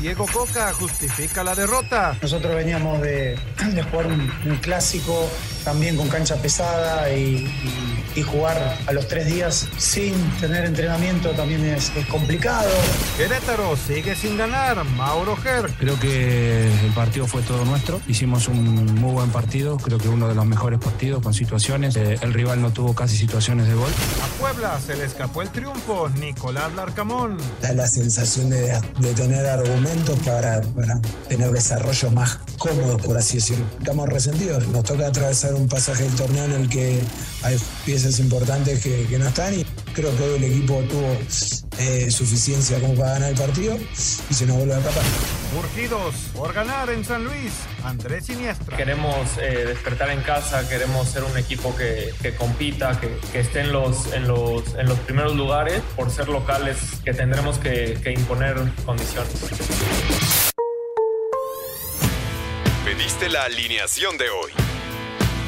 Diego Coca justifica la derrota. Nosotros veníamos de, jugar un, clásico también con cancha pesada y- y jugar a los tres días sin tener entrenamiento también es, es complicado. Querétaro sigue sin ganar. Mauro Ger. Creo que el partido fue todo nuestro. Hicimos un muy buen partido, creo que uno de los mejores partidos con situaciones. Eh, el rival no tuvo casi situaciones de gol. A Puebla se le escapó el triunfo. Nicolás Larcamón. da la sensación de, de tener argumentos para, para tener desarrollos más cómodos, por así decirlo. Estamos resentidos. Nos toca atravesar un pasaje del torneo en el que hay piezas importantes que, que no están y creo que hoy el equipo tuvo eh, suficiencia como para ganar el partido y se nos vuelve a escapar. Urgidos por ganar en San Luis. Andrés Siniestra. Queremos eh, despertar en casa, queremos ser un equipo que, que compita, que, que esté en los, en, los, en los primeros lugares. Por ser locales, que tendremos que, que imponer condiciones. Pediste la alineación de hoy.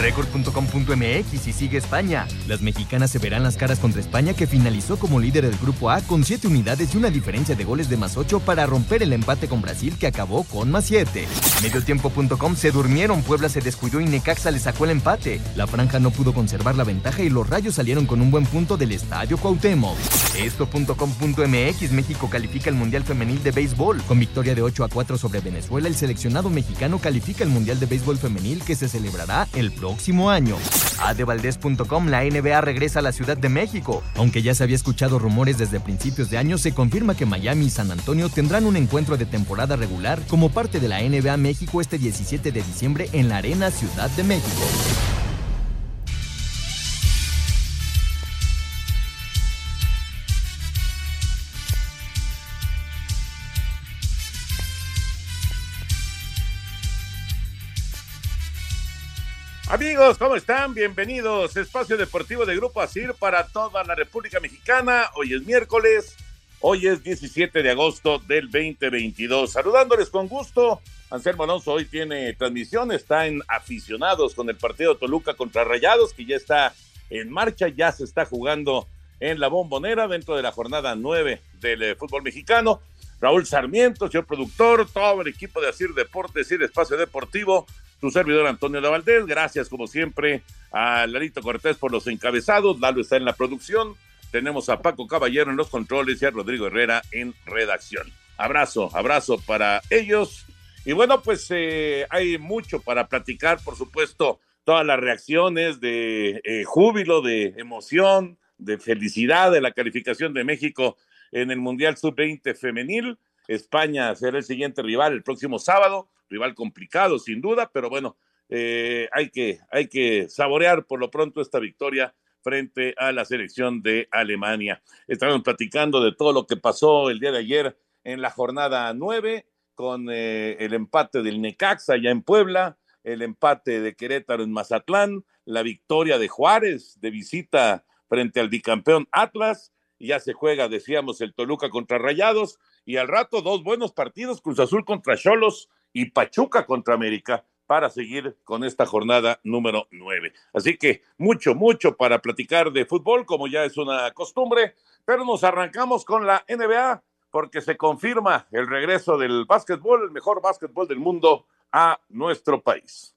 Record.com.mx y sigue España. Las mexicanas se verán las caras contra España que finalizó como líder del grupo A con 7 unidades y una diferencia de goles de más 8 para romper el empate con Brasil que acabó con más 7. Mediotiempo.com se durmieron, Puebla se descuidó y Necaxa le sacó el empate. La franja no pudo conservar la ventaja y los rayos salieron con un buen punto del estadio Cuauhtémoc. Esto.com.mx México califica el Mundial Femenil de Béisbol. Con victoria de 8 a 4 sobre Venezuela, el seleccionado mexicano califica el Mundial de Béisbol Femenil que se celebrará el próximo año. Adevaldez.com La NBA regresa a la Ciudad de México. Aunque ya se había escuchado rumores desde principios de año, se confirma que Miami y San Antonio tendrán un encuentro de temporada regular como parte de la NBA México este 17 de diciembre en la Arena Ciudad de México. Amigos, ¿cómo están? Bienvenidos. Espacio Deportivo de Grupo Asir para toda la República Mexicana. Hoy es miércoles, hoy es 17 de agosto del 2022. Saludándoles con gusto. Anselmo Alonso hoy tiene transmisión, está en aficionados con el partido Toluca contra Rayados, que ya está en marcha, ya se está jugando en la bombonera dentro de la jornada 9 del eh, fútbol mexicano. Raúl Sarmiento, señor productor, todo el equipo de Asir Deportes y el Espacio Deportivo, tu servidor Antonio de Valdés, gracias como siempre a Larito Cortés por los encabezados, Lalo está en la producción, tenemos a Paco Caballero en los controles y a Rodrigo Herrera en redacción. Abrazo, abrazo para ellos. Y bueno, pues eh, hay mucho para platicar, por supuesto, todas las reacciones de eh, júbilo, de emoción, de felicidad de la calificación de México en el Mundial Sub-20 femenil. España será el siguiente rival el próximo sábado, rival complicado sin duda, pero bueno, eh, hay, que, hay que saborear por lo pronto esta victoria frente a la selección de Alemania. Estamos platicando de todo lo que pasó el día de ayer en la jornada 9 con eh, el empate del Necaxa allá en Puebla, el empate de Querétaro en Mazatlán, la victoria de Juárez de visita frente al bicampeón Atlas, y ya se juega, decíamos, el Toluca contra Rayados, y al rato dos buenos partidos, Cruz Azul contra Cholos y Pachuca contra América, para seguir con esta jornada número nueve. Así que mucho, mucho para platicar de fútbol, como ya es una costumbre, pero nos arrancamos con la NBA, porque se confirma el regreso del básquetbol, el mejor básquetbol del mundo, a nuestro país.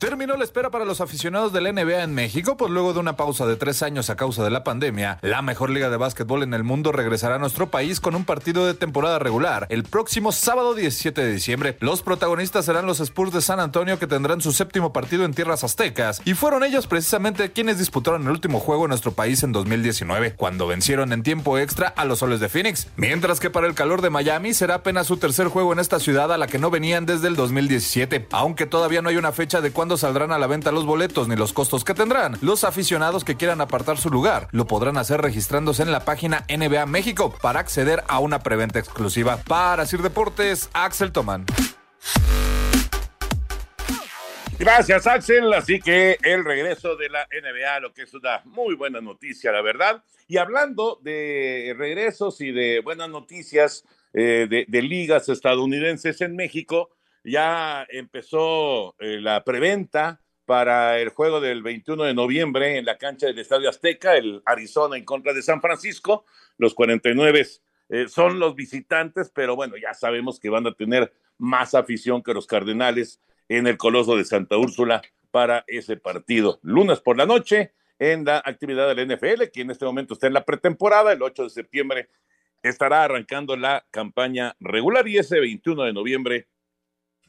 Terminó la espera para los aficionados del NBA en México, pues luego de una pausa de tres años a causa de la pandemia, la mejor liga de básquetbol en el mundo regresará a nuestro país con un partido de temporada regular. El próximo sábado 17 de diciembre, los protagonistas serán los Spurs de San Antonio que tendrán su séptimo partido en tierras aztecas, y fueron ellos precisamente quienes disputaron el último juego en nuestro país en 2019, cuando vencieron en tiempo extra a los soles de Phoenix. Mientras que para el calor de Miami será apenas su tercer juego en esta ciudad a la que no venían desde el 2017, aunque todavía no hay una fecha de cuándo saldrán a la venta los boletos ni los costos que tendrán. Los aficionados que quieran apartar su lugar lo podrán hacer registrándose en la página NBA México para acceder a una preventa exclusiva. Para Sir Deportes, Axel Toman. Gracias, Axel. Así que el regreso de la NBA, lo que es una muy buena noticia, la verdad. Y hablando de regresos y de buenas noticias eh, de ligas estadounidenses en México, ya empezó eh, la preventa para el juego del 21 de noviembre en la cancha del Estadio Azteca, el Arizona en contra de San Francisco. Los 49 eh, son los visitantes, pero bueno, ya sabemos que van a tener más afición que los Cardenales en el Coloso de Santa Úrsula para ese partido. Lunes por la noche en la actividad del NFL, que en este momento está en la pretemporada, el 8 de septiembre estará arrancando la campaña regular y ese 21 de noviembre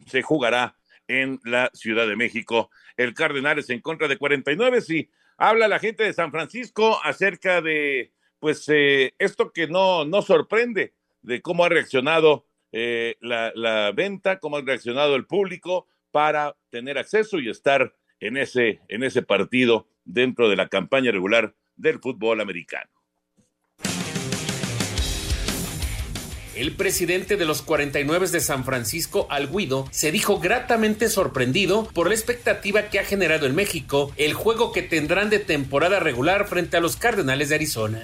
se jugará en la Ciudad de México. El Cardenales en contra de 49. Sí, habla la gente de San Francisco acerca de, pues, eh, esto que no, no sorprende, de cómo ha reaccionado eh, la, la, venta, cómo ha reaccionado el público para tener acceso y estar en ese, en ese partido dentro de la campaña regular del fútbol americano. El presidente de los 49 de San Francisco, Al Guido, se dijo gratamente sorprendido por la expectativa que ha generado en México el juego que tendrán de temporada regular frente a los Cardenales de Arizona.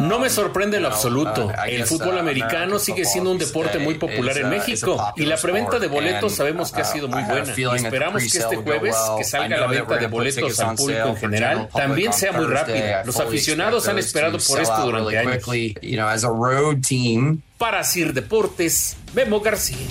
No me sorprende en lo absoluto. El fútbol americano sigue siendo un deporte muy popular en México y la preventa de boletos sabemos que ha sido muy buena. Y esperamos que este jueves, que salga la venta de boletos al público en general, también sea muy rápida. Los aficionados han esperado por esto durante años you know, as a road team. Para Sir Deportes, Memo García.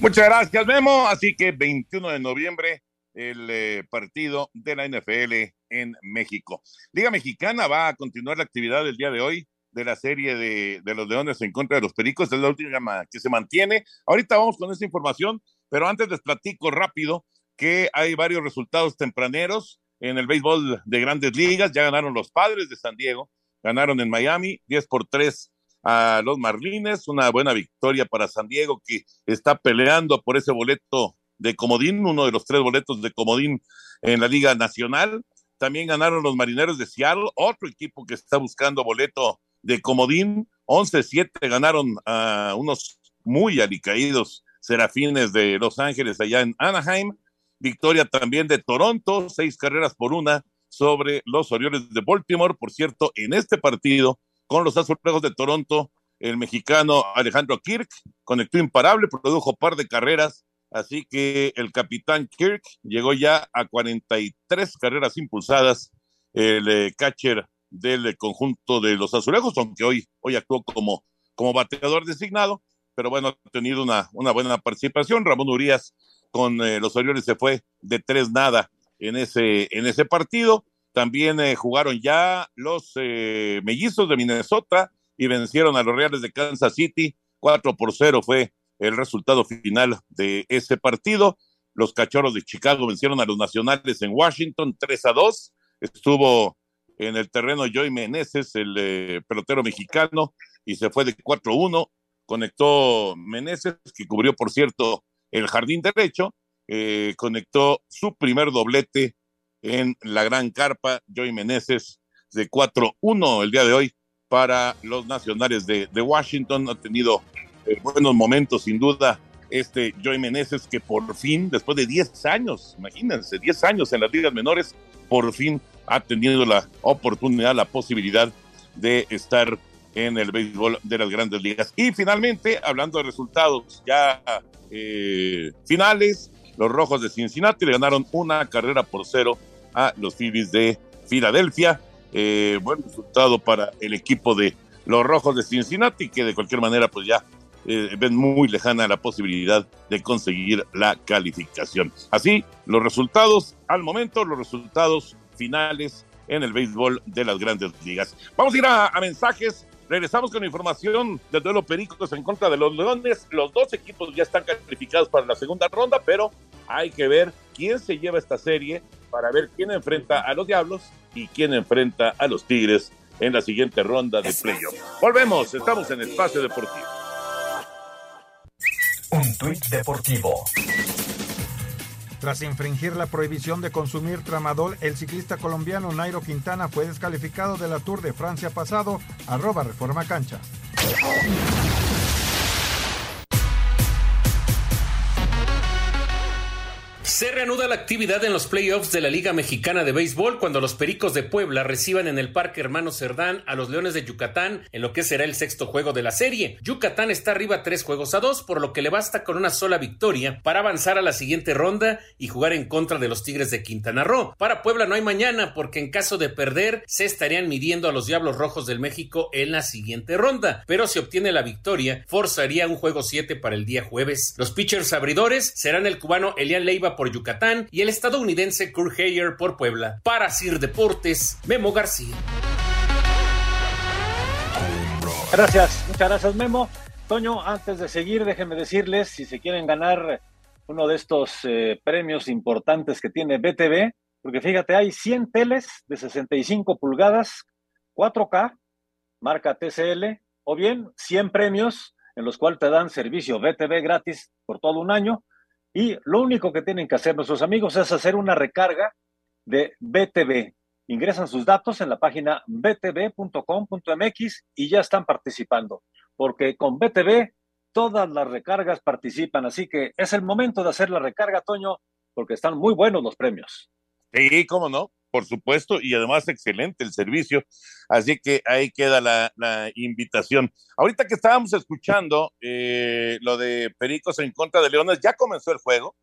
Muchas gracias, Memo. Así que 21 de noviembre, el eh, partido de la NFL en México. Liga Mexicana va a continuar la actividad del día de hoy de la serie de, de, los Leones en contra de los Pericos. Es la última que se mantiene. Ahorita vamos con esta información, pero antes les platico rápido que hay varios resultados tempraneros en el béisbol de grandes ligas. Ya ganaron los padres de San Diego, ganaron en Miami 10 por 3 a los Marlines. Una buena victoria para San Diego que está peleando por ese boleto de Comodín, uno de los tres boletos de Comodín en la Liga Nacional. También ganaron los Marineros de Seattle, otro equipo que está buscando boleto de Comodín. 11-7 ganaron a unos muy alicaídos serafines de Los Ángeles allá en Anaheim. Victoria también de Toronto, seis carreras por una sobre los Orioles de Baltimore. Por cierto, en este partido, con los azulejos de Toronto, el mexicano Alejandro Kirk conectó imparable, produjo par de carreras, así que el capitán Kirk llegó ya a 43 carreras impulsadas, el eh, catcher del conjunto de los azulejos, aunque hoy, hoy actuó como, como bateador designado, pero bueno, ha tenido una, una buena participación. Ramón Urias con eh, los Orioles se fue de tres nada en ese, en ese partido. También eh, jugaron ya los eh, mellizos de Minnesota y vencieron a los Reales de Kansas City. 4 por 0 fue el resultado final de ese partido. Los Cachorros de Chicago vencieron a los Nacionales en Washington 3 a 2. Estuvo en el terreno Joey Meneses, el pelotero mexicano, y se fue de 4-1. Conectó Meneses, que cubrió, por cierto, el jardín derecho, eh, conectó su primer doblete en la gran carpa, Joey Meneses, de 4-1 el día de hoy para los nacionales de, Washington. Ha tenido eh, buenos momentos, sin duda, este Joey Meneses, que por fin, después de 10 años, imagínense, 10 años en las ligas menores, por fin ha tenido la oportunidad, la posibilidad de estar en el béisbol de las grandes ligas. Y finalmente, hablando de resultados ya eh, finales, los Rojos de Cincinnati le ganaron una carrera por cero a los Phillies de Filadelfia. Eh, buen resultado para el equipo de los Rojos de Cincinnati, que de cualquier manera pues ya eh, ven muy lejana la posibilidad de conseguir la calificación. Así, los resultados al momento, los resultados finales en el béisbol de las grandes ligas. Vamos a ir a, mensajes. Regresamos con información del duelo Pericos en contra de los Leones. Los dos equipos ya están calificados para la segunda ronda, pero hay que ver quién se lleva esta serie para ver quién enfrenta a los Diablos y quién enfrenta a los Tigres en la siguiente ronda de playoff. Volvemos, estamos en Espacio Deportivo. Un tuit deportivo. Tras infringir la prohibición de consumir tramadol, el ciclista colombiano Nairo Quintana fue descalificado de la Tour de Francia pasado, arroba Reforma Cancha. Se reanuda la actividad en los playoffs de la Liga Mexicana de Béisbol cuando los Pericos de Puebla reciban en el Parque Hermano Cerdán a los Leones de Yucatán en lo que será el sexto juego de la serie. Yucatán está arriba tres juegos a dos, por lo que le basta con una sola victoria para avanzar a la siguiente ronda y jugar en contra de los Tigres de Quintana Roo. Para Puebla no hay mañana porque en caso de perder se estarían midiendo a los Diablos Rojos del México en la siguiente ronda, pero si obtiene la victoria forzaría un juego 7 para el día jueves. Los pitchers abridores serán el cubano Elian Leiva por Yucatán y el estadounidense Kurt Heyer por Puebla. Para Sir Deportes, Memo García. Gracias, muchas gracias Memo. Toño, antes de seguir, déjenme decirles, si se quieren ganar uno de estos eh, premios importantes que tiene BTV, porque fíjate, hay 100 teles de 65 pulgadas, 4K, marca TCL, o bien 100 premios en los cuales te dan servicio BTV gratis por todo un año, y lo único que tienen que hacer nuestros amigos es hacer una recarga de BTV. Ingresan sus datos en la página btv.com.mx y ya están participando, porque con BTV todas las recargas participan, así que es el momento de hacer la recarga, Toño, porque están muy buenos los premios. Sí, cómo no por supuesto, y además excelente el servicio. Así que ahí queda la, invitación. Ahorita que estábamos escuchando eh, lo de Pericos en contra de Leones, ya comenzó el juego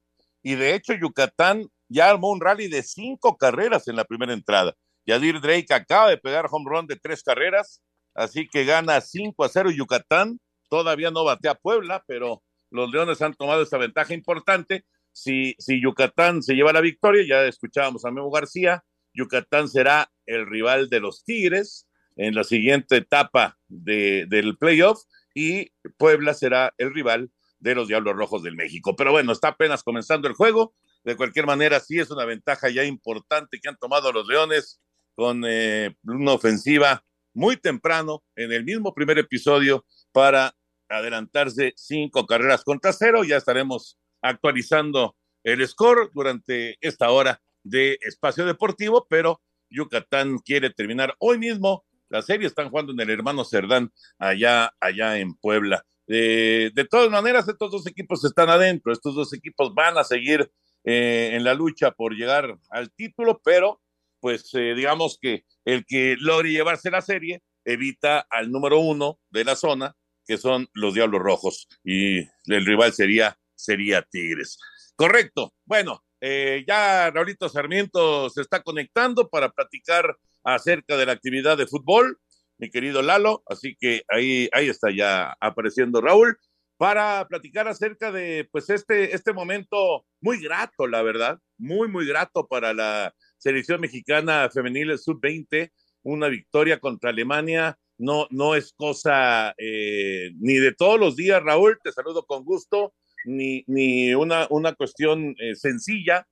y de hecho Yucatán ya armó un rally de cinco carreras en la primera entrada. Yadir Drake acaba de pegar home run de tres carreras, así que gana 5 a 0 Yucatán. Todavía no batea Puebla, pero los Leones han tomado esta ventaja importante. Si, si Yucatán se lleva la victoria, ya escuchábamos a Memo García, Yucatán será el rival de los Tigres en la siguiente etapa del playoff y Puebla será el rival de los Diablos Rojos del México. Pero bueno, está apenas comenzando el juego. De cualquier manera, sí es una ventaja ya importante que han tomado los Leones con eh, una ofensiva muy temprano en el mismo primer episodio para adelantarse cinco carreras contra cero. Ya estaremos actualizando el score durante esta hora de espacio deportivo, pero Yucatán quiere terminar hoy mismo. La serie están jugando en el hermano Cerdán, allá, allá en Puebla. de todas maneras, estos dos equipos están adentro, estos dos equipos van a seguir eh, en la lucha por llegar al título, pero pues eh, digamos que el que logre llevarse la serie evita al número uno de la zona, que son los Diablos Rojos, y el rival sería, sería Tigres. Correcto. Bueno, eh, ya Raulito Sarmiento se está conectando para platicar acerca de la actividad de fútbol, mi querido Lalo, así que ahí, ahí está ya apareciendo Raúl para platicar acerca de pues este, este momento muy grato, la verdad, muy, muy grato para la selección mexicana femenil sub-20, una victoria contra Alemania. No, no es cosa eh, ni de todos los días, Raúl, te saludo con gusto ni, ni una, una cuestión eh, sencilla,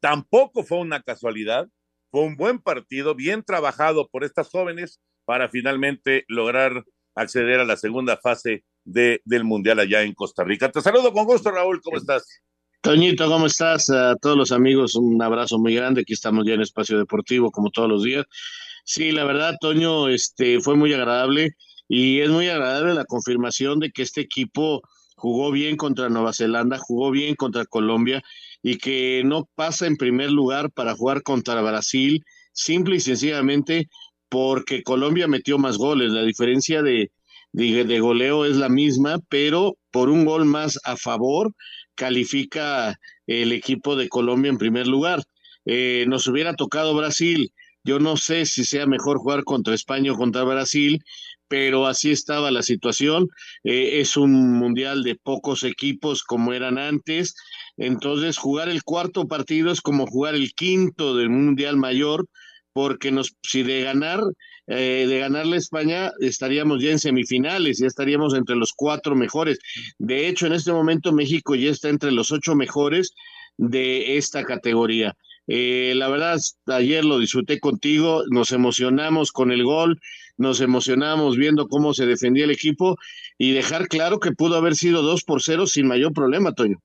tampoco fue una casualidad, fue un buen partido, bien trabajado por estas jóvenes para finalmente lograr acceder a la segunda fase de, del Mundial allá en Costa Rica. Te saludo con gusto, Raúl, ¿cómo estás? Toñito, ¿cómo estás? A todos los amigos, un abrazo muy grande. Aquí estamos ya en Espacio Deportivo, como todos los días. Sí, la verdad, Toño, este, fue muy agradable y es muy agradable la confirmación de que este equipo jugó bien contra Nueva Zelanda, jugó bien contra Colombia y que no pasa en primer lugar para jugar contra Brasil, simple y sencillamente porque Colombia metió más goles. La diferencia de, de, goleo es la misma, pero por un gol más a favor califica el equipo de Colombia en primer lugar. Eh, nos hubiera tocado Brasil. Yo no sé si sea mejor jugar contra España o contra Brasil, pero así estaba la situación. Eh, es un mundial de pocos equipos como eran antes, entonces jugar el cuarto partido es como jugar el quinto del mundial mayor, porque nos, si de ganar, eh, de ganarle a España, estaríamos ya en semifinales, ya estaríamos entre los cuatro mejores. De hecho, en este momento México ya está entre los ocho mejores de esta categoría. Eh, la verdad, ayer lo disfruté contigo, nos emocionamos con el gol, nos emocionamos viendo cómo se defendía el equipo y dejar claro que pudo haber sido dos por cero sin mayor problema, Toño.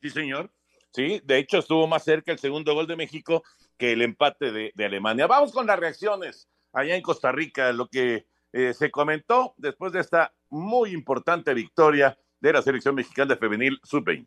Sí, señor. Sí, de hecho estuvo más cerca el segundo gol de México que el empate de, Alemania. Vamos con las reacciones allá en Costa Rica, lo que eh, se comentó después de esta muy importante victoria de la selección mexicana femenil sub-20.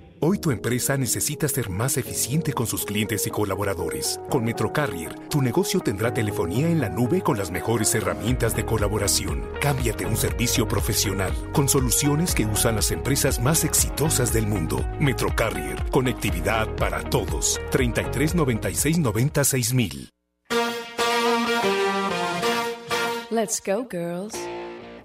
Hoy tu empresa necesita ser más eficiente con sus clientes y colaboradores. Con MetroCarrier, tu negocio tendrá telefonía en la nube con las mejores herramientas de colaboración. Cámbiate un servicio profesional con soluciones que usan las empresas más exitosas del mundo. MetroCarrier, conectividad para todos. 33 96 96 mil. Let's go, girls.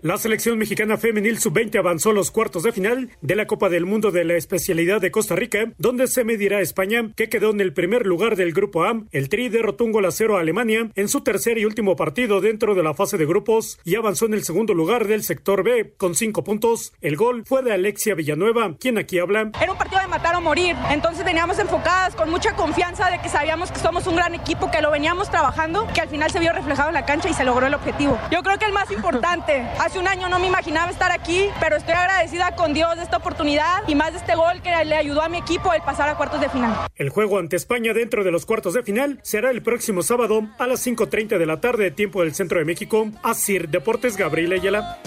La selección mexicana femenil sub-20 avanzó a los cuartos de final de la Copa del Mundo de la especialidad de Costa Rica, donde se medirá España, que quedó en el primer lugar del grupo A. El Tri derrotó un gol a cero a Alemania en su tercer y último partido dentro de la fase de grupos y avanzó en el segundo lugar del sector B con cinco puntos. El gol fue de Alexia Villanueva, quien aquí habla. Era un partido de matar o morir, entonces veníamos enfocadas con mucha confianza de que sabíamos que somos un gran equipo, que lo veníamos trabajando, que al final se vio reflejado en la cancha y se logró el objetivo. Yo creo que el más importante, un año no me imaginaba estar aquí, pero estoy agradecida con Dios de esta oportunidad y más de este gol que le ayudó a mi equipo el pasar a cuartos de final. El juego ante España dentro de los cuartos de final será el próximo sábado a las 5.30 de la tarde, tiempo del centro de México. Asir Deportes, Gabriel Ayala.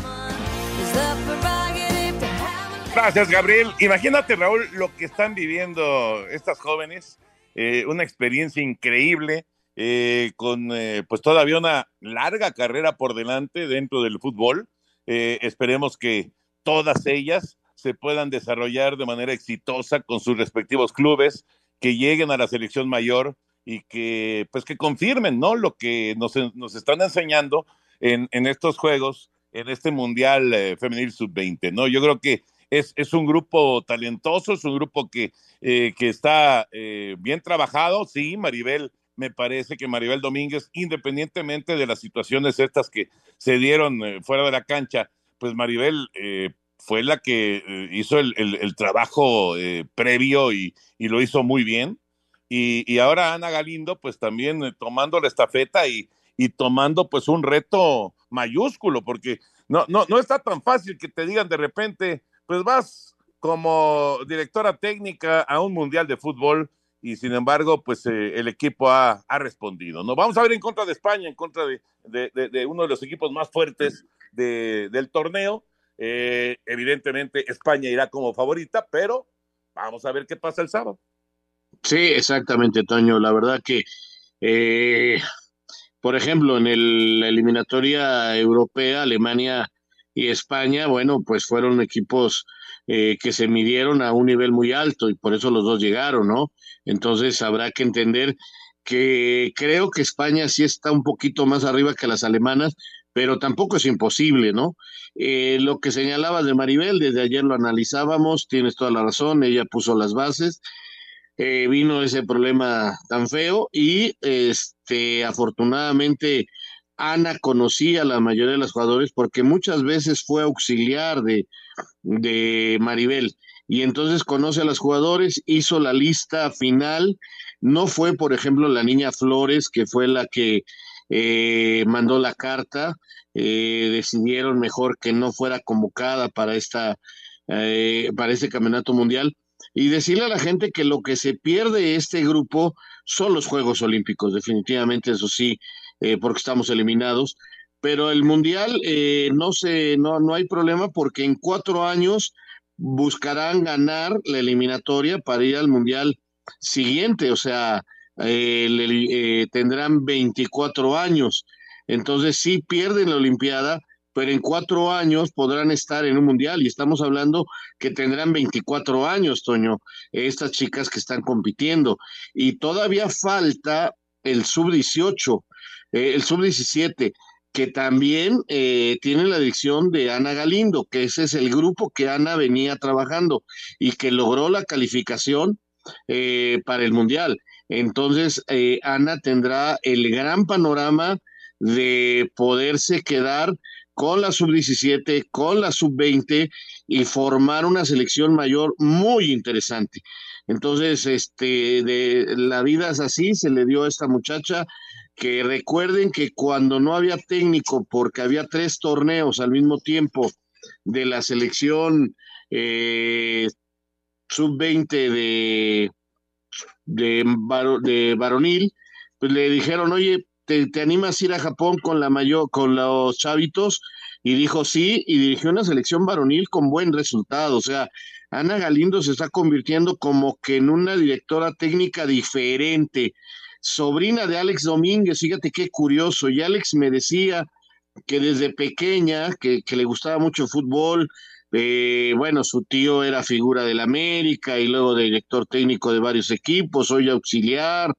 Gracias, Gabriel. Imagínate, Raúl, lo que están viviendo estas jóvenes. Eh, una experiencia increíble. Eh, con eh, pues todavía una larga carrera por delante dentro del fútbol. Eh, esperemos que todas ellas se puedan desarrollar de manera exitosa con sus respectivos clubes, que lleguen a la selección mayor y que pues que confirmen, ¿no? Lo que nos, están enseñando en, estos juegos, en este Mundial eh, Femenil Sub-20, ¿no? Yo creo que es, es, un grupo talentoso, es un grupo que, eh, que está bien trabajado, sí, Maribel me parece que Maribel Domínguez, independientemente de las situaciones estas que se dieron eh, fuera de la cancha, pues Maribel eh, fue la que eh, hizo el, trabajo previo y, lo hizo muy bien. Y, ahora Ana Galindo, pues también tomando la estafeta y, y, tomando pues un reto mayúsculo, porque no, no, no está tan fácil que te digan de repente, pues vas como directora técnica a un mundial de fútbol y sin embargo, pues eh, el equipo ha, respondido. ¿no? Vamos a ver en contra de España, en contra de, uno de los equipos más fuertes del torneo. Eh, evidentemente, España irá como favorita, pero vamos a ver qué pasa el sábado. Sí, exactamente, Toño. La verdad que, eh, por ejemplo, en el, la eliminatoria europea, Alemania y España, bueno, pues fueron equipos que se midieron a un nivel muy alto y por eso los dos llegaron, ¿no? Entonces habrá que entender que creo que España sí está un poquito más arriba que las alemanas, pero tampoco es imposible, ¿no? Eh, lo que señalabas de Maribel, desde ayer lo analizábamos, tienes toda la razón, ella puso las bases, eh, vino ese problema tan feo y este, afortunadamente Ana conocía a la mayoría de los jugadores porque muchas veces fue auxiliar de, de Maribel y entonces conoce a los jugadores, hizo la lista final. No fue, por ejemplo, la niña Flores, que fue la que eh, mandó la carta. Eh, decidieron mejor que no fuera convocada para, esta, eh, para este campeonato mundial. Y decirle a la gente que lo que se pierde este grupo son los Juegos Olímpicos, definitivamente, eso sí, porque estamos eliminados. Pero el mundial no, se, no, no hay problema porque en cuatro años buscarán ganar la eliminatoria para ir al Mundial siguiente, o sea, eh, eh, tendrán 24 años. Entonces sí pierden la Olimpiada, pero en cuatro años podrán estar en un mundial y estamos hablando que tendrán 24 años, Toño, estas chicas que están compitiendo. Y todavía falta el sub-18, eh, el sub-17 que también eh, tiene la dirección de Ana Galindo, que ese es el grupo que Ana venía trabajando y que logró la calificación eh, para el Mundial. Entonces, eh, Ana tendrá el gran panorama de poderse quedar con la sub-17, con la sub-20 y formar una selección mayor muy interesante. Entonces, este, de la vida es así, se le dio a esta muchacha que recuerden que cuando no había técnico, porque había tres torneos al mismo tiempo de la selección eh, sub-20 de, de, varonil, pues le dijeron, oye, ¿te, ¿te, animas a ir a Japón con la mayor, con los chavitos? Y dijo sí, y dirigió una selección varonil con buen resultado. O sea, Ana Galindo se está convirtiendo como que en una directora técnica diferente sobrina de Alex Domínguez, fíjate qué curioso, y Alex me decía que desde pequeña, que, le gustaba mucho el fútbol, eh, bueno, su tío era figura del América y luego director técnico de varios equipos, hoy auxiliar,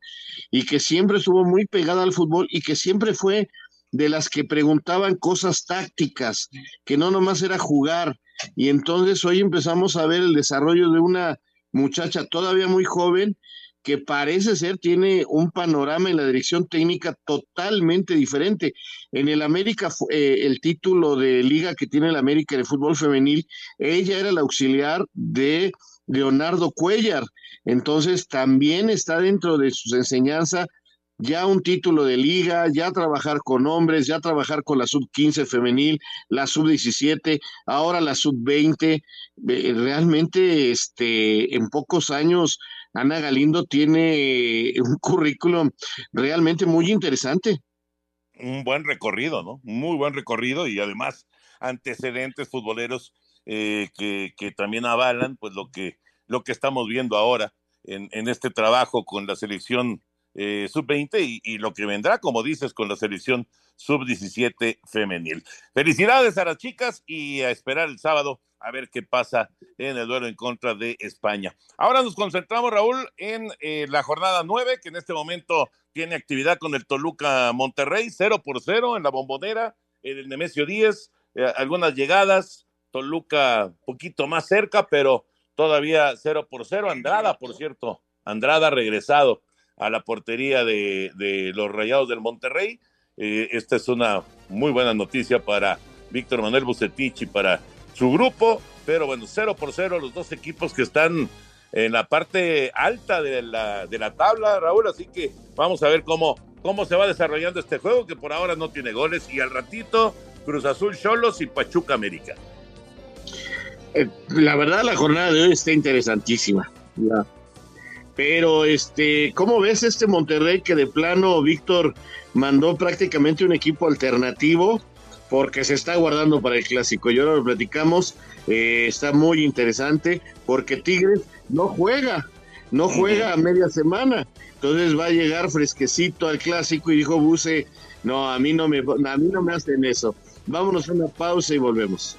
y que siempre estuvo muy pegada al fútbol y que siempre fue de las que preguntaban cosas tácticas, que no nomás era jugar. Y entonces hoy empezamos a ver el desarrollo de una muchacha todavía muy joven que parece ser tiene un panorama en la dirección técnica totalmente diferente. En el América, eh, el título de liga que tiene el América de fútbol femenil, ella era la auxiliar de Leonardo Cuellar. Entonces también está dentro de sus enseñanzas ya un título de liga, ya trabajar con hombres, ya trabajar con la sub 15 femenil, la sub 17, ahora la sub 20. Eh, realmente, este, en pocos años Ana Galindo tiene un currículum realmente muy interesante. Un buen recorrido, ¿no? Muy buen recorrido y además antecedentes futboleros eh, que, que, también avalan pues lo que, lo que estamos viendo ahora en, en este trabajo con la selección eh, sub-20 y, y, lo que vendrá, como dices, con la selección sub-17 femenil. Felicidades a las chicas y a esperar el sábado a ver qué pasa en el duelo en contra de España. Ahora nos concentramos, Raúl, en eh, la jornada 9, que en este momento tiene actividad con el Toluca Monterrey, 0 por 0 en la bombonera, en el Nemesio 10, eh, algunas llegadas, Toluca poquito más cerca, pero todavía 0 por 0. Andrada, por cierto, Andrada regresado a la portería de, de los Rayados del Monterrey. Eh, esta es una muy buena noticia para Víctor Manuel Bucetich y para su grupo, pero bueno, cero por cero los dos equipos que están en la parte alta de la, de la tabla, Raúl, así que vamos a ver cómo, cómo se va desarrollando este juego, que por ahora no tiene goles, y al ratito Cruz Azul Cholos y Pachuca América. Eh, la verdad, la jornada de hoy está interesantísima. Pero, este, ¿cómo ves este Monterrey que de plano Víctor mandó prácticamente un equipo alternativo? Porque se está guardando para el clásico. Y ahora lo platicamos, eh, está muy interesante porque Tigres no juega, no juega a media semana. Entonces va a llegar fresquecito al clásico y dijo Buse, no, a mí no me, a mí no me hacen eso. Vámonos a una pausa y volvemos.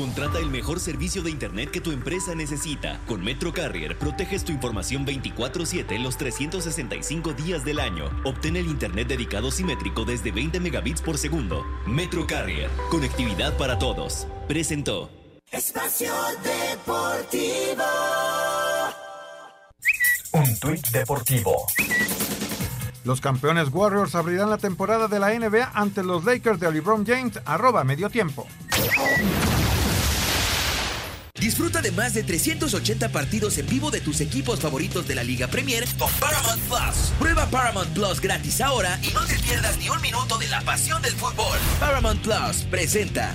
Contrata el mejor servicio de Internet que tu empresa necesita. Con Metro Carrier proteges tu información 24/7 los 365 días del año. Obtén el Internet dedicado simétrico desde 20 megabits por segundo. Metro Carrier, conectividad para todos. Presentó. Espacio Deportivo. Un tuit deportivo. Los campeones Warriors abrirán la temporada de la NBA ante los Lakers de LeBron James, arroba medio tiempo. Disfruta de más de 380 partidos en vivo de tus equipos favoritos de la Liga Premier con Paramount Plus. Prueba Paramount Plus gratis ahora y no te pierdas ni un minuto de la pasión del fútbol. Paramount Plus presenta.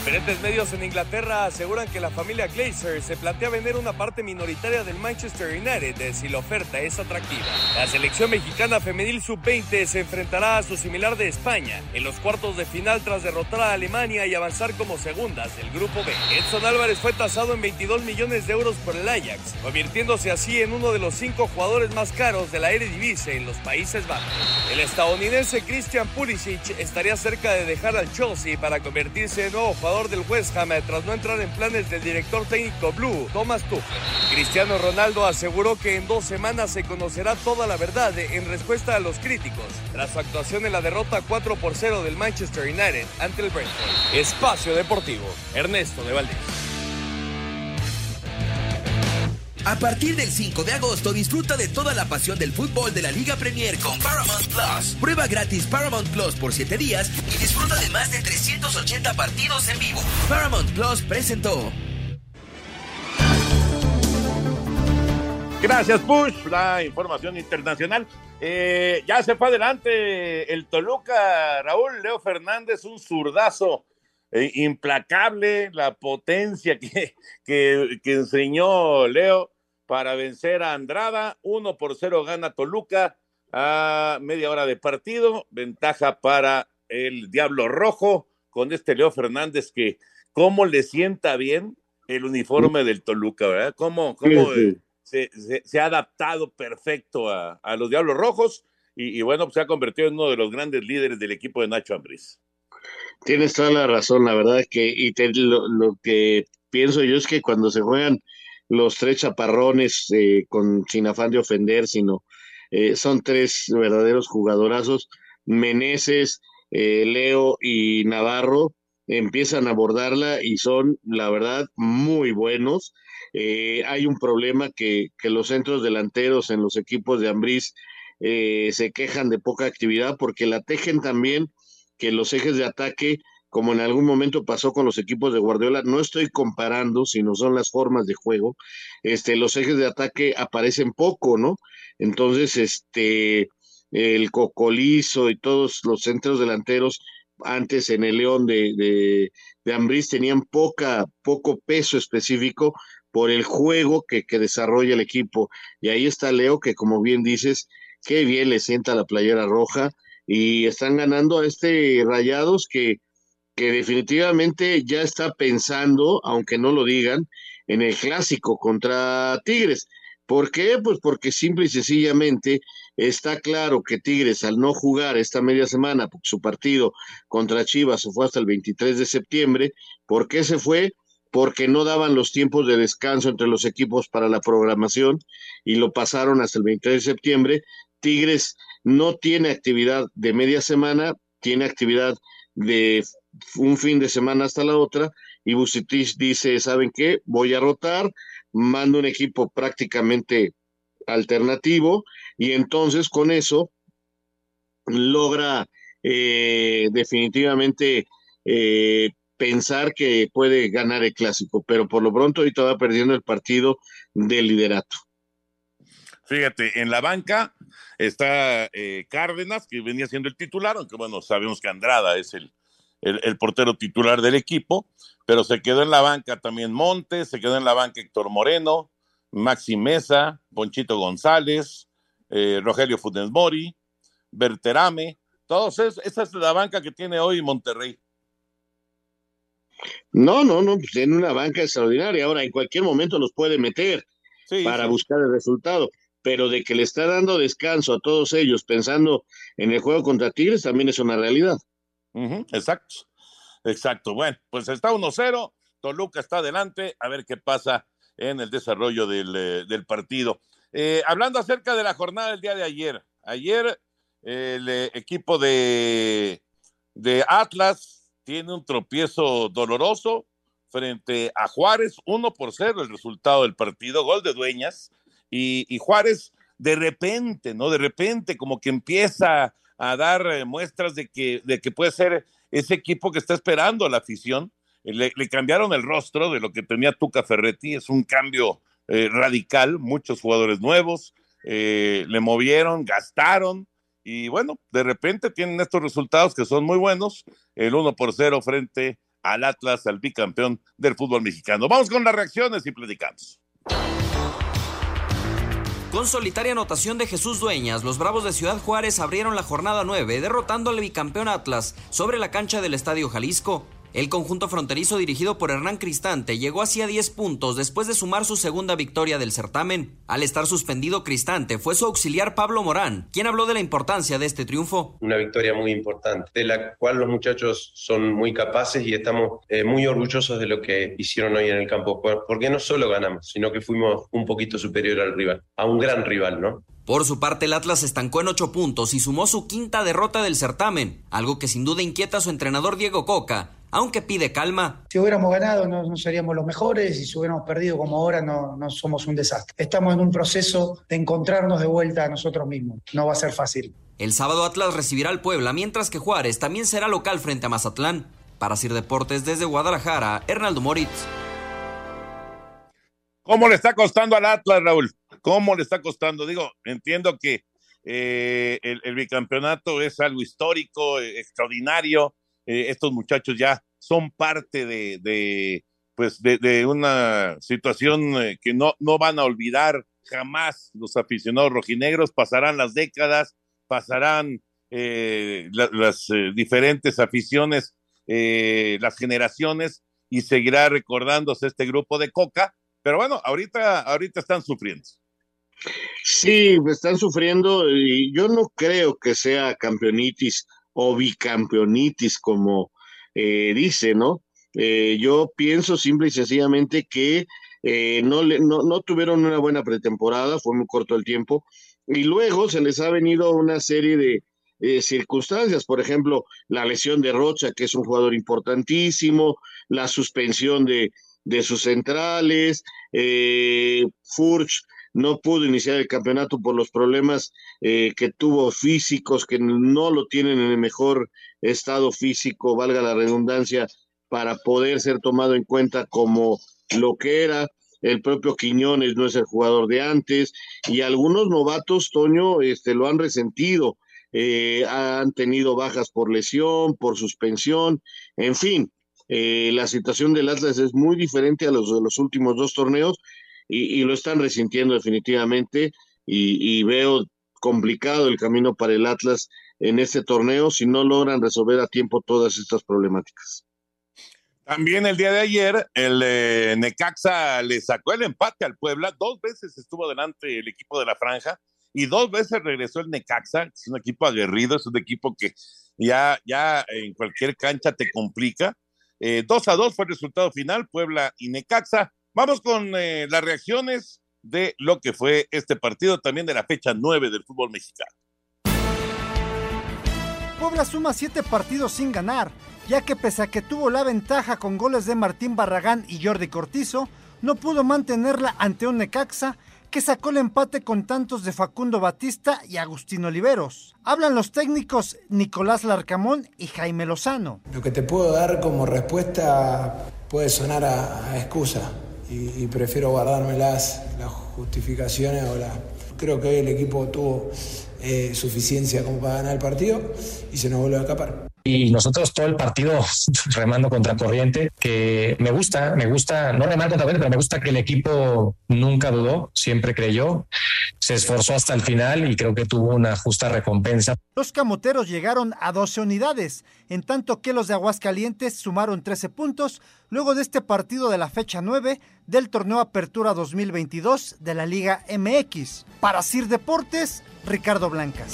Diferentes medios en Inglaterra aseguran que la familia Glazer se plantea vender una parte minoritaria del Manchester United si la oferta es atractiva. La selección mexicana femenil sub-20 se enfrentará a su similar de España en los cuartos de final tras derrotar a Alemania y avanzar como segundas del grupo B. Edson Álvarez fue tasado en 22 millones de euros por el Ajax, convirtiéndose así en uno de los cinco jugadores más caros de la Eredivisie en los Países Bajos. El estadounidense Christian Pulisic estaría cerca de dejar al Chelsea para convertirse en nuevo del West Ham tras no entrar en planes del director técnico Blue, Thomas Tuchel. Cristiano Ronaldo aseguró que en dos semanas se conocerá toda la verdad en respuesta a los críticos tras su actuación en la derrota 4 por 0 del Manchester United ante el Brentford. Espacio Deportivo, Ernesto de Valdés. A partir del 5 de agosto disfruta de toda la pasión del fútbol de la Liga Premier con Paramount Plus. Prueba gratis Paramount Plus por 7 días y disfruta de más de 380 partidos en vivo. Paramount Plus presentó. Gracias, Push, la información internacional. Eh, ya se fue adelante el Toluca, Raúl Leo Fernández, un zurdazo eh, implacable, la potencia que, que, que, enseñó Leo para vencer a Andrada. Uno por cero gana Toluca a media hora de partido. Ventaja para el Diablo Rojo con este Leo Fernández que cómo le sienta bien el uniforme del Toluca, ¿verdad? Cómo, cómo. Se, se- se ha adaptado perfecto a, a los Diablos Rojos y, y bueno, pues se ha convertido en uno de los grandes líderes del equipo de Nacho Ambriz. Tienes toda la razón, la verdad que, y te- lo, lo que pienso yo es que cuando se juegan los tres chaparrones, eh, con, sin afán de ofender, sino eh, son tres verdaderos jugadorazos, Meneses, eh, Leo y Navarro, empiezan a abordarla y son, la verdad, muy buenos. Eh, hay un problema que, que los centros delanteros en los equipos de Ambriz eh, se quejan de poca actividad porque la tejen también que los ejes de ataque, como en algún momento pasó con los equipos de Guardiola, no estoy comparando, sino son las formas de juego, este, los ejes de ataque aparecen poco, ¿no? Entonces, este, el Cocolizo y todos los centros delanteros antes en el León de, de, de tenían poca, poco peso específico por el juego que, que desarrolla el equipo. Y ahí está Leo, que como bien dices, qué bien le sienta la playera roja y están ganando a este Rayados que, que definitivamente ya está pensando, aunque no lo digan, en el clásico contra Tigres. ¿Por qué? Pues porque simple y sencillamente está claro que Tigres al no jugar esta media semana, porque su partido contra Chivas se fue hasta el 23 de septiembre, ¿por qué se fue? Porque no daban los tiempos de descanso entre los equipos para la programación y lo pasaron hasta el 23 de septiembre. Tigres no tiene actividad de media semana, tiene actividad de un fin de semana hasta la otra, y Bucetich dice, ¿saben qué? Voy a rotar, mando un equipo prácticamente alternativo, y entonces con eso logra eh, definitivamente eh, pensar que puede ganar el clásico, pero por lo pronto ahorita va perdiendo el partido del liderato. Fíjate, en la banca está eh, Cárdenas, que venía siendo el titular, aunque bueno, sabemos que Andrada es el, el, el portero titular del equipo, pero se quedó en la banca también Montes, se quedó en la banca Héctor Moreno, Maxi Mesa, Ponchito González, eh, Rogelio Funes Mori, Berterame, todos es, esa es la banca que tiene hoy Monterrey. No, no, no, pues tiene una banca extraordinaria. Ahora, en cualquier momento los puede meter Sí, para sí. buscar el resultado, pero de que le está dando descanso a todos ellos pensando en el juego contra Tigres también es una realidad. Exacto, exacto. Bueno, pues está 1-0, Toluca está adelante, a ver qué pasa en el desarrollo del, eh, del partido. Eh, hablando acerca de la jornada del día de ayer, ayer el eh, equipo de, de Atlas tiene un tropiezo doloroso frente a Juárez, 1 por 0 el resultado del partido, gol de Dueñas, y, Juárez de repente, ¿no? De repente como que empieza a dar eh, muestras de que, de que puede ser ese equipo que está esperando a la afición. Eh, Le, cambiaron el rostro de lo que tenía Tuca Ferretti, es un cambio eh, radical, muchos jugadores nuevos, le movieron, gastaron, y bueno, de repente tienen estos resultados que son muy buenos, el 1 por 0 frente al Atlas, al bicampeón del fútbol mexicano. Vamos con las reacciones y platicamos. Con solitaria anotación de Jesús Dueñas, los Bravos de Ciudad Juárez abrieron la jornada 9, derrotando al bicampeón Atlas sobre la cancha del Estadio Jalisco. El conjunto fronterizo dirigido por Hernán Cristante llegó así a 10 puntos después de sumar su segunda victoria del certamen. Al estar suspendido Cristante fue su auxiliar Pablo Morán, quien habló de la importancia de este triunfo. Una victoria muy importante, de la cual los muchachos son muy capaces y estamos eh, muy orgullosos de lo que hicieron hoy en el campo, porque no solo ganamos, sino que fuimos un poquito superior al rival, a un gran rival, ¿no? Por su parte, el Atlas estancó en ocho puntos y sumó su quinta derrota del certamen, algo que sin duda inquieta a su entrenador Diego Coca, aunque pide calma. Si hubiéramos ganado no, seríamos los mejores y si hubiéramos perdido como ahora no, no somos un desastre. Estamos en un proceso de encontrarnos de vuelta a nosotros mismos. No va a ser fácil. El sábado Atlas recibirá al Puebla, mientras que Juárez también será local frente a Mazatlán. Para Sir Deportes desde Guadalajara, Hernaldo Moritz. ¿Cómo le está costando al Atlas, Raúl? ¿Cómo le está costando? Digo, entiendo que eh, el, el, bicampeonato es algo histórico, eh, extraordinario, eh, estos muchachos ya son parte de, pues de, una situación eh, que no, no van a olvidar jamás los aficionados rojinegros, pasarán las décadas, pasarán eh, las diferentes aficiones, las generaciones y seguirá recordándose este grupo de Coca, pero bueno, ahorita, ahorita están sufriendo. Sí, están sufriendo y yo no creo que sea campeonitis o bicampeonitis, como eh, dice, ¿no? Eh, yo pienso simple y sencillamente que eh, no, le, no, no, tuvieron una buena pretemporada, fue muy corto el tiempo, y luego se les ha venido una serie de circunstancias, por ejemplo, la lesión de Rocha, que es un jugador importantísimo, la suspensión de, de sus centrales, Furch no pudo iniciar el campeonato por los problemas eh, que tuvo físicos, que no lo tienen en el mejor estado físico, valga la redundancia, para poder ser tomado en cuenta como lo que era. El propio Quiñones no es el jugador de antes y algunos novatos, Toño, este, lo han resentido. Eh, han tenido bajas por lesión, por suspensión, en fin, eh, la situación del Atlas es muy diferente a los de los últimos dos torneos y, lo están resintiendo definitivamente y, veo complicado el camino para el Atlas en este torneo si no logran resolver a tiempo todas estas problemáticas. También el día de ayer, el eh, Necaxa le sacó el empate al Puebla. Dos veces estuvo delante el equipo de la Franja y dos veces regresó el Necaxa. Es un equipo aguerrido, es un equipo que ya, ya en cualquier cancha te complica. Eh, dos a dos fue el resultado final, Puebla y Necaxa. Vamos con eh, las reacciones de lo que fue este partido, también de la fecha 9 del fútbol mexicano. Puebla suma siete partidos sin ganar, ya que pese a que tuvo la ventaja con goles de Martín Barragán y Jordi Cortizo, no pudo mantenerla ante un Necaxa que sacó el empate con tantos de Facundo Batista y Agustín Oliveros. Hablan los técnicos Nicolás Larcamón y Jaime Lozano. Lo que te puedo dar como respuesta puede sonar a excusa y, prefiero guardarme las, las justificaciones o Creo que hoy el equipo tuvo eh, suficiencia como para ganar el partido y se nos vuelve a escapar. Y nosotros todo el partido remando contra corriente, que me gusta, me gusta, no remar contra corriente, pero me gusta que el equipo nunca dudó, siempre creyó, se esforzó hasta el final y creo que tuvo una justa recompensa. Los camoteros llegaron a 12 unidades, en tanto que los de Aguascalientes sumaron 13 puntos luego de este partido de la fecha 9 del torneo Apertura 2022 de la Liga MX. Para Sir Deportes, Ricardo Blancas.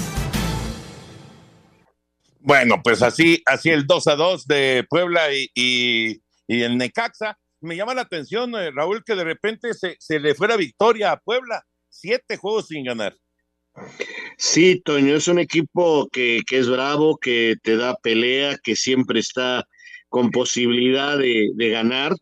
Bueno, pues así, así el 2 a 2 de Puebla y, el Necaxa. Me llama la atención, eh, Raúl, que de repente se, se le fuera victoria a Puebla. Siete juegos sin ganar. Sí, Toño, es un equipo que, que, es bravo, que te da pelea, que siempre está con posibilidad de, de, ganar,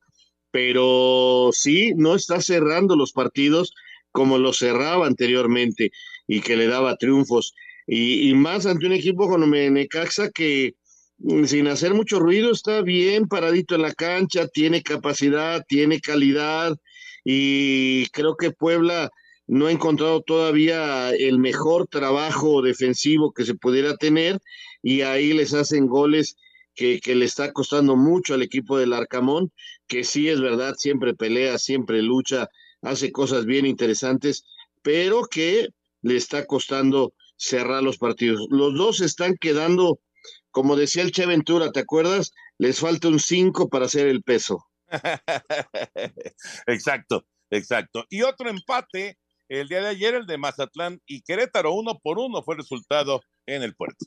pero sí, no está cerrando los partidos como lo cerraba anteriormente y que le daba triunfos y, más ante un equipo como Necaxa que mm, sin hacer mucho ruido está bien paradito en la cancha, tiene capacidad, tiene calidad y creo que Puebla no ha encontrado todavía el mejor trabajo defensivo que se pudiera tener y ahí les hacen goles que, le está costando mucho al equipo del Arcamón, que sí es verdad, siempre pelea, siempre lucha, hace cosas bien interesantes, pero que le está costando cerrar los partidos. Los dos están quedando, como decía el Che Ventura, ¿te acuerdas? Les falta un 5 para hacer el peso. exacto, exacto. Y otro empate el día de ayer, el de Mazatlán y Querétaro, uno por uno fue el resultado en el puerto.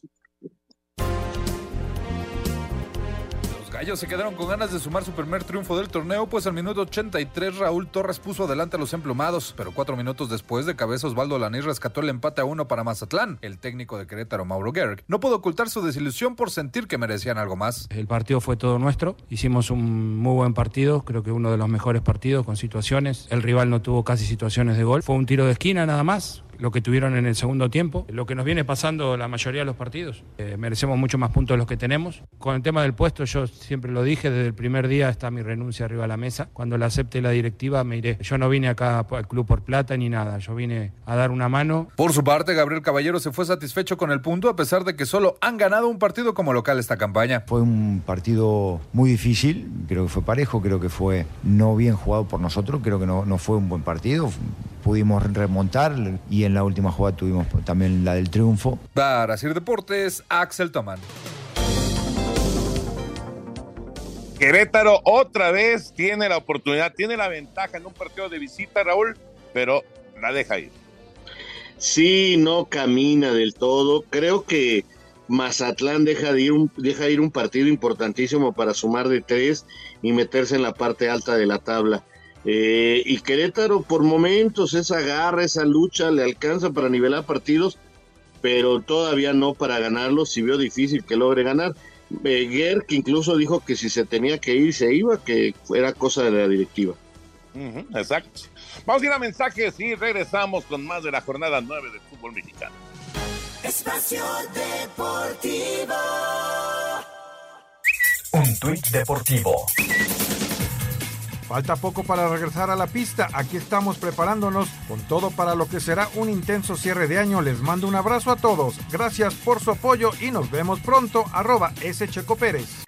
Gallos se quedaron con ganas de sumar su primer triunfo del torneo, pues al minuto 83 Raúl Torres puso adelante a los emplumados, pero cuatro minutos después de cabeza Osvaldo Lanís rescató el empate a uno para Mazatlán. El técnico de Querétaro, Mauro Gerg, no pudo ocultar su desilusión por sentir que merecían algo más. El partido fue todo nuestro, hicimos un muy buen partido, creo que uno de los mejores partidos con situaciones. El rival no tuvo casi situaciones de gol, fue un tiro de esquina nada más, lo que tuvieron en el segundo tiempo, lo que nos viene pasando la mayoría de los partidos. Eh, merecemos mucho más puntos de los que tenemos. Con el tema del puesto, yo siempre lo dije, desde el primer día está mi renuncia arriba de la mesa. Cuando la acepte la directiva me iré. Yo no vine acá al club por plata ni nada, yo vine a dar una mano. Por su parte, Gabriel Caballero se fue satisfecho con el punto a pesar de que solo han ganado un partido como local esta campaña. Fue un partido muy difícil, creo que fue parejo, creo que fue no bien jugado por nosotros, creo que no, no fue un buen partido pudimos remontar y en la última jugada tuvimos también la del triunfo. Para Sir Deportes, Axel Tomán. Querétaro otra vez tiene la oportunidad, tiene la ventaja en un partido de visita, Raúl, pero la deja ir. Sí, no camina del todo. Creo que Mazatlán deja de ir un, deja de ir un partido importantísimo para sumar de tres y meterse en la parte alta de la tabla. Eh, y Querétaro por momentos esa garra, esa lucha le alcanza para nivelar partidos, pero todavía no para ganarlos. Si vio difícil que logre ganar. Beguer, que incluso dijo que si se tenía que ir, se iba, que era cosa de la directiva. exacto. Vamos a ir a mensajes y regresamos con más de la jornada 9 del fútbol mexicano. Espacio Deportivo. Un tuit deportivo. Falta poco para regresar a la pista. Aquí estamos preparándonos con todo para lo que será un intenso cierre de año. Les mando un abrazo a todos. Gracias por su apoyo y nos vemos pronto. Arroba S. Checo Pérez.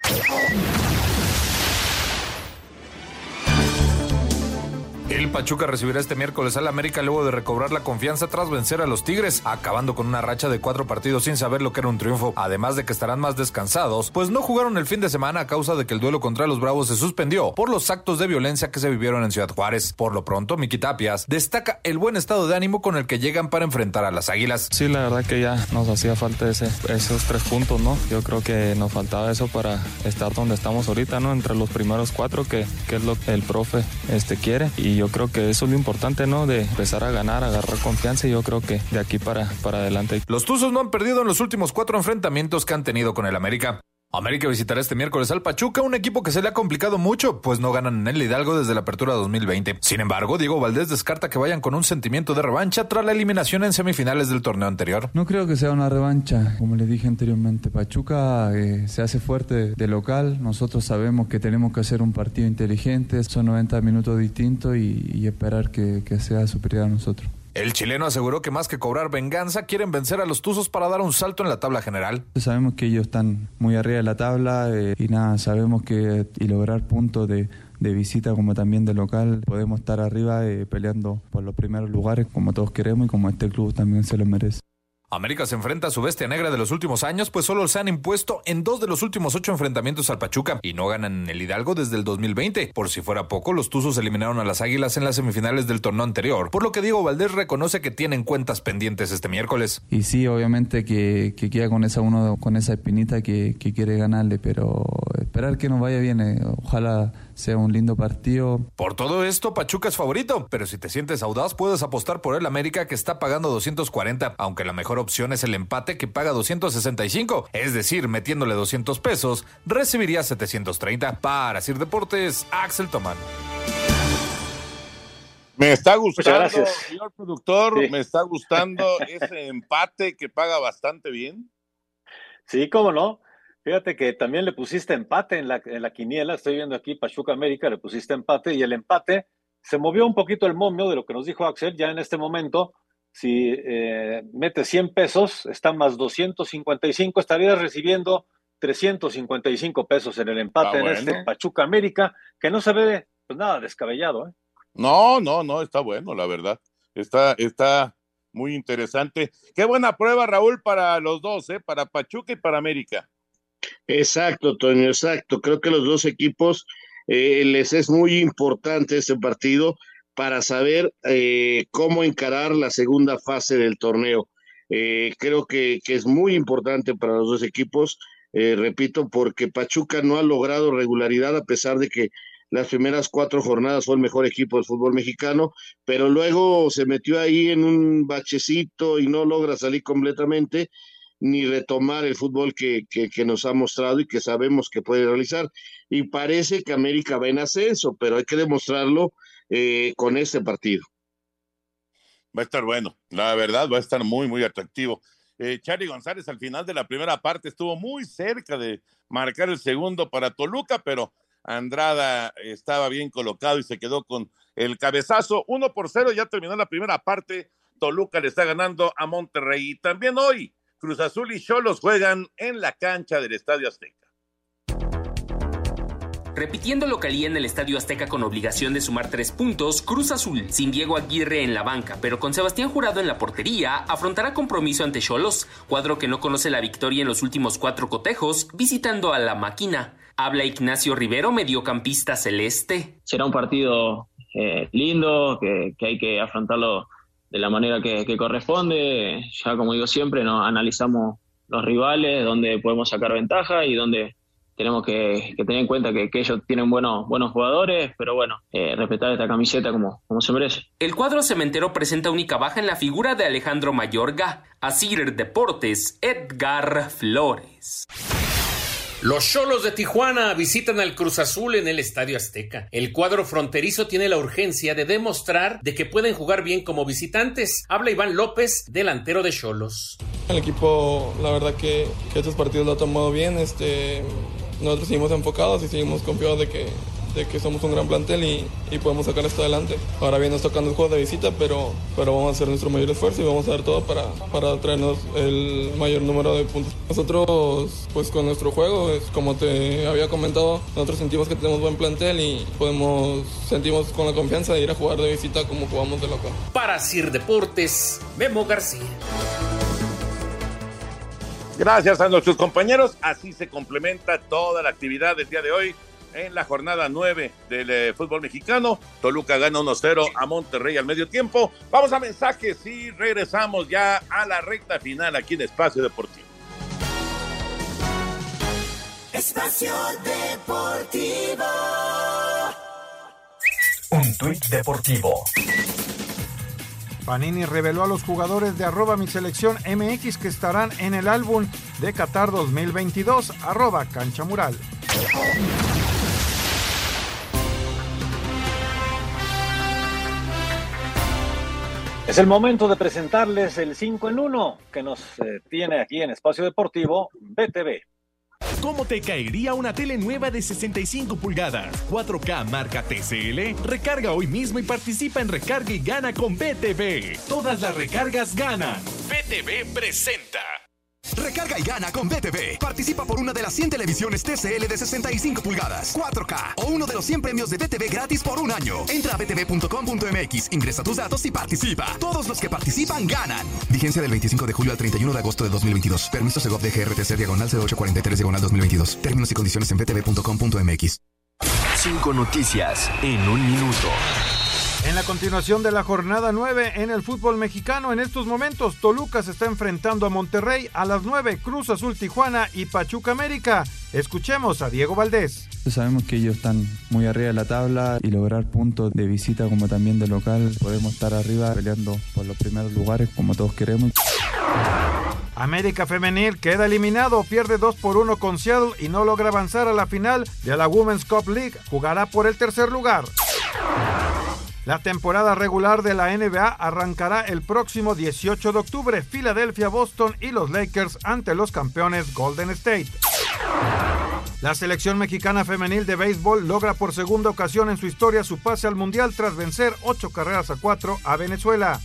El Pachuca recibirá este miércoles al América luego de recobrar la confianza tras vencer a los Tigres, acabando con una racha de cuatro partidos sin saber lo que era un triunfo. Además de que estarán más descansados, pues no jugaron el fin de semana a causa de que el duelo contra los Bravos se suspendió por los actos de violencia que se vivieron en Ciudad Juárez. Por lo pronto, Miki Tapias destaca el buen estado de ánimo con el que llegan para enfrentar a las Águilas. Sí, la verdad que ya nos hacía falta ese, esos tres puntos, ¿no? Yo creo que nos faltaba eso para estar donde estamos ahorita, ¿no? Entre los primeros cuatro, que, que es lo que el profe este, quiere. Y yo creo que eso es lo importante, ¿no? De empezar a ganar, agarrar confianza y yo creo que de aquí para, para adelante. Los Tuzos no han perdido en los últimos cuatro enfrentamientos que han tenido con el América. América visitará este miércoles al Pachuca, un equipo que se le ha complicado mucho, pues no ganan en el Hidalgo desde la apertura 2020. Sin embargo, Diego Valdés descarta que vayan con un sentimiento de revancha tras la eliminación en semifinales del torneo anterior. No creo que sea una revancha, como les dije anteriormente. Pachuca eh, se hace fuerte de local, nosotros sabemos que tenemos que hacer un partido inteligente, son 90 minutos distintos y, esperar que sea superior a nosotros. El chileno aseguró que más que cobrar venganza, quieren vencer a los Tuzos para dar un salto en la tabla general. Sabemos que ellos están muy arriba de la tabla eh, y nada, sabemos que y lograr puntos de, visita como también de local, podemos estar arriba eh, peleando por los primeros lugares como todos queremos y como este club también se lo merece. América se enfrenta a su bestia negra de los últimos años, pues solo se han impuesto en dos de los últimos ocho enfrentamientos al Pachuca y no ganan en el Hidalgo desde el 2020. Por si fuera poco, los Tuzos eliminaron a las Águilas en las semifinales del torneo anterior, por lo que Diego Valdés reconoce que tienen cuentas pendientes este miércoles. Y sí, obviamente que, queda con esa uno con esa espinita que, quiere ganarle, pero esperar que nos vaya bien, eh, ojalá sea un lindo partido. Por todo esto, Pachuca es favorito, pero si te sientes audaz, puedes apostar por el América que está pagando 240, aunque la mejor opción es el empate que paga 265, es decir, metiéndole 200 pesos, recibiría 730. Para Sir Deportes, Axel Tomán. Me está gustando, señor productor, me está gustando ese empate que paga bastante bien. Sí, cómo no. Fíjate que también le pusiste empate en la, en la quiniela, estoy viendo aquí Pachuca América, le pusiste empate y el empate se movió un poquito el momio de lo que nos dijo Axel, ya en este momento, si eh, metes 100 pesos, está más 255, estarías recibiendo 355 pesos en el empate Ah, en este. Pachuca América, que no se ve pues nada descabellado, ¿eh? No, no, no, está bueno, la verdad. Está, está muy interesante. Qué buena prueba, Raúl, para los dos, ¿eh? Para Pachuca y para América. Exacto, Toño, exacto. Creo que los dos equipos eh, les es muy importante este partido para saber eh, cómo encarar la segunda fase del torneo. Eh, creo que, que es muy importante para los dos equipos, eh, repito, porque Pachuca no ha logrado regularidad a pesar de que las primeras cuatro jornadas fue el mejor equipo del fútbol mexicano, pero luego se metió ahí en un bachecito y no logra salir completamente ni retomar el fútbol que, que, nos ha mostrado y que sabemos que puede realizar. Y parece que América va en ascenso, pero hay que demostrarlo eh, con este partido. Va a estar bueno, la verdad, va a estar muy, muy atractivo. Eh, Charlie González al final de la primera parte estuvo muy cerca de marcar el segundo para Toluca, pero Andrada estaba bien colocado y se quedó con el cabezazo. Uno por cero, ya terminó la primera parte. Toluca le está ganando a Monterrey. Y también hoy, Cruz Azul y Cholos juegan en la cancha del Estadio Azteca. Repitiendo localía en el Estadio Azteca con obligación de sumar tres puntos, Cruz Azul, sin Diego Aguirre en la banca, pero con Sebastián Jurado en la portería, afrontará compromiso ante Cholos, cuadro que no conoce la victoria en los últimos cuatro cotejos, visitando a la máquina. Habla Ignacio Rivero, mediocampista celeste. será un partido eh, lindo, que, que hay que afrontarlo de la manera que, corresponde. Ya como digo siempre, ¿no? analizamos los rivales, dónde podemos sacar ventaja y dónde tenemos que, tener en cuenta que, que ellos tienen buenos, buenos jugadores, pero bueno, eh, respetar esta camiseta como, como se merece. El cuadro cementero presenta única baja en la figura de Alejandro Mayorga. Asir Deportes, Edgar Flores. Los Cholos de Tijuana visitan al Cruz Azul en el Estadio Azteca. El cuadro fronterizo tiene la urgencia de demostrar de que pueden jugar bien como visitantes. Habla Iván López, delantero de Cholos. El equipo, la verdad que, estos partidos lo ha tomado bien. Este, nosotros seguimos enfocados y seguimos confiados de que, de que somos un gran plantel y, y podemos sacar esto adelante. Ahora bien, nos tocan los juegos de visita, pero, pero vamos a hacer nuestro mayor esfuerzo y vamos a dar todo para, para traernos el mayor número de puntos. Nosotros, pues con nuestro juego, es como te había comentado, nosotros sentimos que tenemos buen plantel y podemos, sentimos con la confianza de ir a jugar de visita como jugamos de local. Para Sir Deportes, Memo García. Gracias a nuestros compañeros. Así se complementa toda la actividad del día de hoy en la jornada 9 del eh, fútbol mexicano. Toluca gana 1-0 a Monterrey al medio tiempo. Vamos a mensajes y regresamos ya a la recta final aquí en Espacio Deportivo. Espacio Deportivo. Un tuit deportivo. Panini reveló a los jugadores de arroba mi selección MX que estarán en el álbum de Qatar 2022 arroba cancha mural. Es el momento de presentarles el 5 en 1 que nos eh, tiene aquí en Espacio Deportivo BTV. ¿Cómo te caería una tele nueva de 65 pulgadas, 4K marca TCL? Recarga hoy mismo y participa en Recarga y Gana con BTV. Todas las recargas ganan. BTV presenta. Recarga y gana con BTV. Participa por una de las 100 televisiones TCL de 65 pulgadas, 4K o uno de los 100 premios de BTV gratis por un año. Entra a btv.com.mx, ingresa tus datos y participa. Todos los que participan ganan. Vigencia del 25 de julio al 31 de agosto de 2022. Permiso Segov de GRTC diagonal 0843 diagonal 2022. Términos y condiciones en btv.com.mx. Cinco noticias en un minuto. En la continuación de la jornada 9 en el fútbol mexicano, en estos momentos Toluca se está enfrentando a Monterrey a las 9, Cruz Azul Tijuana y Pachuca América. Escuchemos a Diego Valdés. Sabemos que ellos están muy arriba de la tabla y lograr puntos de visita como también de local. Podemos estar arriba peleando por los primeros lugares como todos queremos. América Femenil queda eliminado, pierde 2 por 1 con Seattle y no logra avanzar a la final de la Women's Cup League. Jugará por el tercer lugar. La temporada regular de la NBA arrancará el próximo 18 de octubre. Filadelfia, Boston y los Lakers ante los campeones Golden State. La selección mexicana femenil de béisbol logra por segunda ocasión en su historia su pase al Mundial tras vencer 8 carreras a 4 a Venezuela.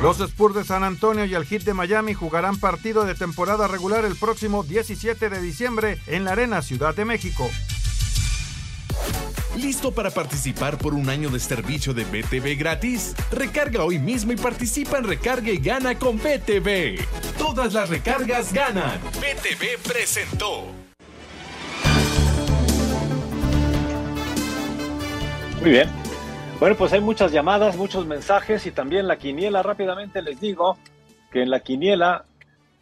Los Spurs de San Antonio y el Heat de Miami jugarán partido de temporada regular el próximo 17 de diciembre en la Arena Ciudad de México. ¿Listo para participar por un año de servicio de BTV gratis? Recarga hoy mismo y participa en Recarga y Gana con BTV. Todas las recargas ganan. BTV presentó. Muy bien. Bueno, pues hay muchas llamadas, muchos mensajes y también la quiniela. Rápidamente les digo que en la quiniela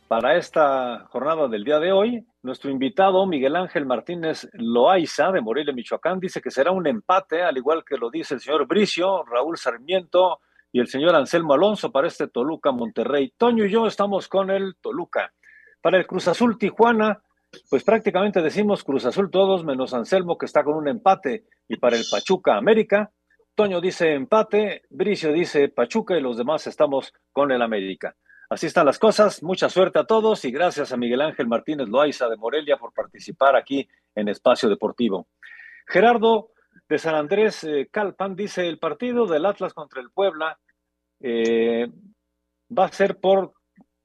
para esta jornada del día de hoy, nuestro invitado Miguel Ángel Martínez Loaiza de Morelia, Michoacán, dice que será un empate, al igual que lo dice el señor Bricio, Raúl Sarmiento y el señor Anselmo Alonso para este Toluca Monterrey. Toño y yo estamos con el Toluca. Para el Cruz Azul Tijuana, pues prácticamente decimos Cruz Azul todos, menos Anselmo que está con un empate. Y para el Pachuca América, Toño dice empate, Bricio dice Pachuca y los demás estamos con el América. Así están las cosas. Mucha suerte a todos y gracias a Miguel Ángel Martínez Loaiza de Morelia por participar aquí en Espacio Deportivo. Gerardo de San Andrés eh, Calpan dice el partido del Atlas contra el Puebla eh, va a ser por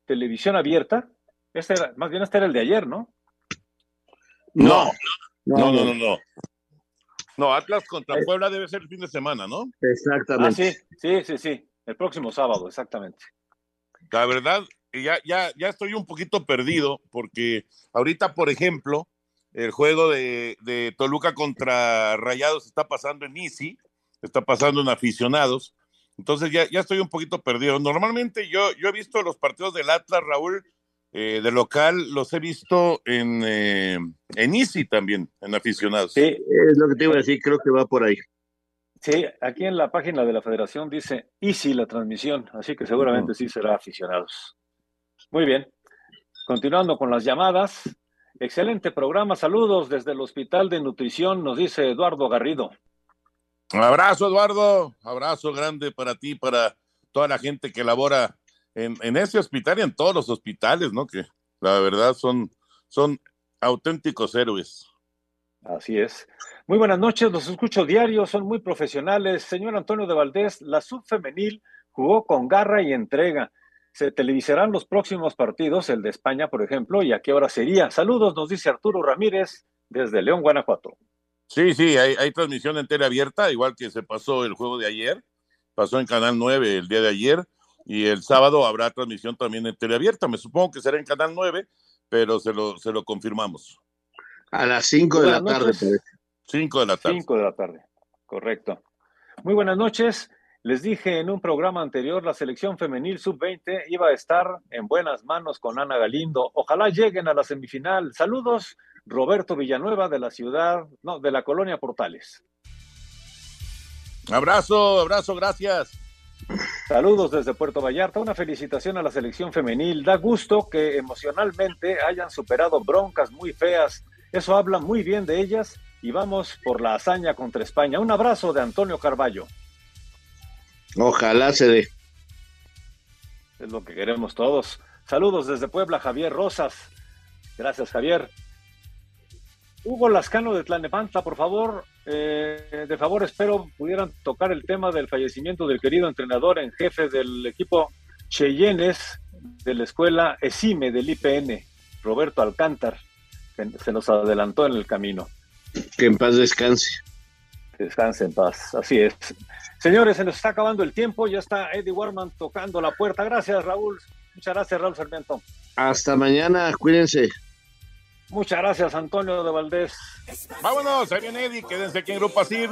televisión abierta. Este era, más bien este era el de ayer, ¿no? No, no, no, no, no. No, Atlas contra Puebla debe ser el fin de semana, ¿no? Exactamente. Ah, sí, sí, sí, sí. El próximo sábado, exactamente. La verdad, ya, ya, ya estoy un poquito perdido porque ahorita, por ejemplo, el juego de, de Toluca contra Rayados está pasando en Easy, está pasando en aficionados. Entonces ya, ya estoy un poquito perdido. Normalmente yo, yo he visto los partidos del Atlas, Raúl, eh, de local, los he visto en, eh, en Easy también, en aficionados. Sí, es lo que te iba a decir, creo que va por ahí. Sí, aquí en la página de la federación dice Easy la transmisión, así que seguramente sí será aficionados. Muy bien. Continuando con las llamadas. Excelente programa. Saludos desde el Hospital de Nutrición, nos dice Eduardo Garrido. Un abrazo, Eduardo. Abrazo grande para ti, para toda la gente que labora en, en ese hospital y en todos los hospitales, ¿no? Que la verdad son, son auténticos héroes. Así es. Muy buenas noches, los escucho diario, son muy profesionales. Señor Antonio de Valdés, la subfemenil jugó con garra y entrega. Se televisarán los próximos partidos, el de España, por ejemplo, y a qué hora sería. Saludos, nos dice Arturo Ramírez desde León, Guanajuato. Sí, sí, hay, hay transmisión entera abierta, igual que se pasó el juego de ayer, pasó en Canal 9 el día de ayer, y el sábado habrá transmisión también en abierta. Me supongo que será en Canal 9, pero se lo confirmamos. A las 5 de la tarde. 5 de la tarde. 5 de la tarde, correcto. Muy buenas noches. Les dije en un programa anterior, la selección femenil sub-20 iba a estar en buenas manos con Ana Galindo. Ojalá lleguen a la semifinal. Saludos, Roberto Villanueva de la ciudad, no, de la colonia Portales. Abrazo, abrazo, gracias. Saludos desde Puerto Vallarta. Una felicitación a la selección femenil. Da gusto que emocionalmente hayan superado broncas muy feas. Eso habla muy bien de ellas y vamos por la hazaña contra España. Un abrazo de Antonio Carballo. Ojalá se dé. Es lo que queremos todos. Saludos desde Puebla, Javier Rosas. Gracias, Javier. Hugo Lascano de Tlanepantla, por favor, eh, de favor, espero pudieran tocar el tema del fallecimiento del querido entrenador en jefe del equipo Cheyennes de la escuela ESIME del IPN, Roberto Alcántar, se nos adelantó en el camino. Que en paz descanse. descanse en paz, así es. Señores, se nos está acabando el tiempo, ya está Eddie Warman tocando la puerta. Gracias, Raúl. Muchas gracias, Raúl Sarmiento. Hasta mañana, cuídense. Muchas gracias, Antonio de Valdés. Vámonos, ahí viene Eddie, quédense aquí en Grupo Asir.